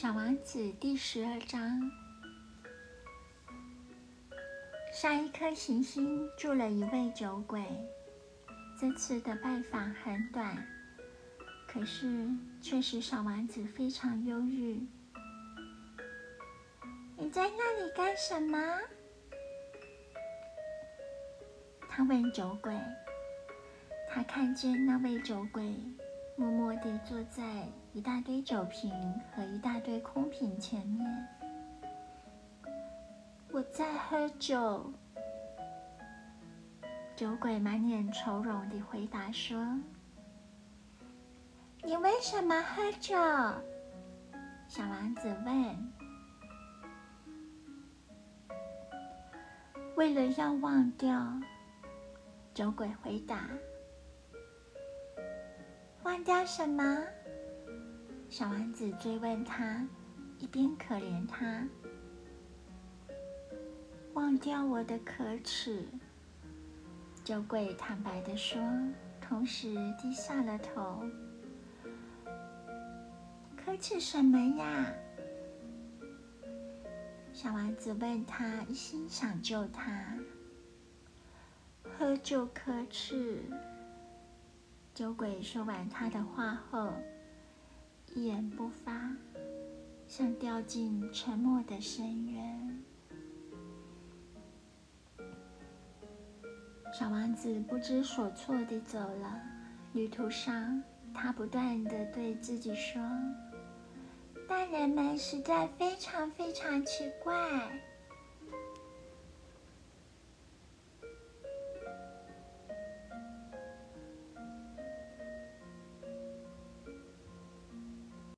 小王子第十二章。上一颗行星住了一位酒鬼，这次的拜访很短，可是却使小王子非常忧郁。你在那里干什么？他问酒鬼。他看见那位酒鬼默默地坐在一大堆酒瓶和一大堆空瓶前面。我在喝酒。酒鬼满脸愁容地回答说：“你为什么喝酒？”小王子问。“为了要忘掉。”酒鬼回答。忘掉什么？小王子追问他，一边可怜他。忘掉我的可耻。酒鬼坦白的说，同时低下了头。可耻什么呀？小王子问他，一心想救他。喝酒可耻。酒鬼说完他的话后，一言不发，像掉进沉默的深渊。小王子不知所措地走了。旅途上，他不断地对自己说：“大人们实在非常非常奇怪。”